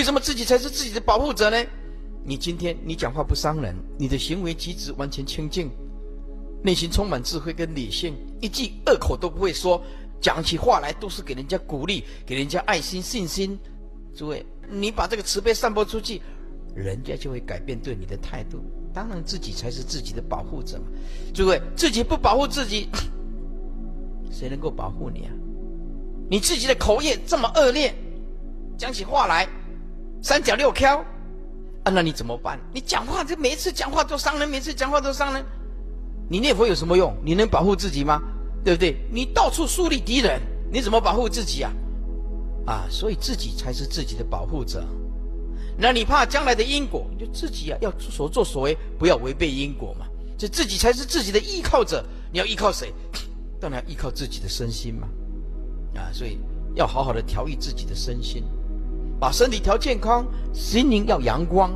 为什么自己才是自己的保护者呢？你今天你讲话不伤人，你的行为举止完全清净，内心充满智慧跟理性，一句恶口都不会说，讲起话来都是给人家鼓励，给人家爱心信心。诸位，你把这个慈悲散播出去，人家就会改变对你的态度。当然，自己才是自己的保护者嘛。诸位，自己不保护自己，谁能够保护你啊？你自己的口业这么恶劣，讲起话来三脚六挑啊，那你怎么办？你讲话就每一次讲话都伤人，每次讲话都伤人，你念佛有什么用？你能保护自己吗？对不对？你到处树立敌人，你怎么保护自己啊？啊，所以自己才是自己的保护者。那你怕将来的因果，你就自己啊要所作所为不要违背因果嘛。就自己才是自己的依靠者。你要依靠谁？当然要依靠自己的身心嘛。啊，所以要好好的调育自己的身心，把身体调健康，心灵要阳光。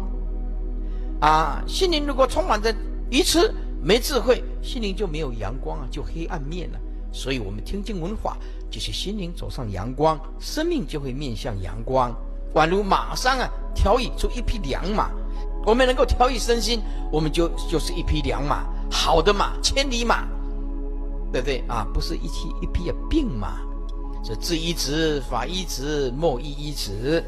啊，心灵如果充满着愚痴、没智慧，心灵就没有阳光啊，就黑暗面了。所以我们听经闻法，就是心灵走上阳光，生命就会面向阳光。宛如马上啊，调育出一匹良马。我们能够调育身心，我们就就是一匹良马，好的马，千里马，对不对啊？不是一匹一匹啊病马。这字一词法一词末一一词